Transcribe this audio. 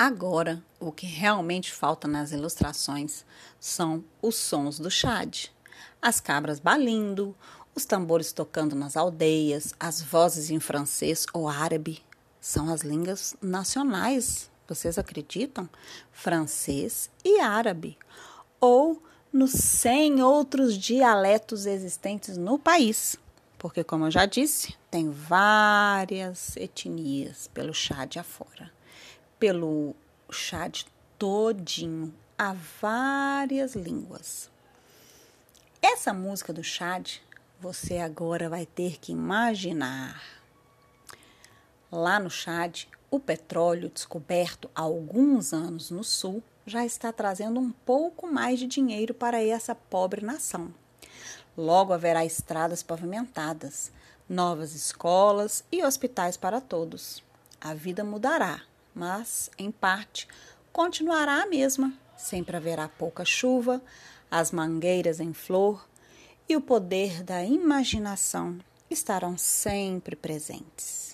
Agora, o que realmente falta nas ilustrações são os sons do Chad. As cabras balindo, os tambores tocando nas aldeias, as vozes em francês ou árabe. São as línguas nacionais, vocês acreditam? Francês e árabe. Ou nos 100 outros dialetos existentes no país. Porque, como eu já disse, tem várias etnias pelo Chad afora pelo Chad todinho, há várias línguas. Essa música do Chad, você agora vai ter que imaginar. Lá no Chad, o petróleo descoberto há alguns anos no sul já está trazendo um pouco mais de dinheiro para essa pobre nação. Logo haverá estradas pavimentadas, novas escolas e hospitais para todos. A vida mudará, mas, em parte, continuará a mesma. Sempre haverá pouca chuva, as mangueiras em flor e o poder da imaginação estarão sempre presentes.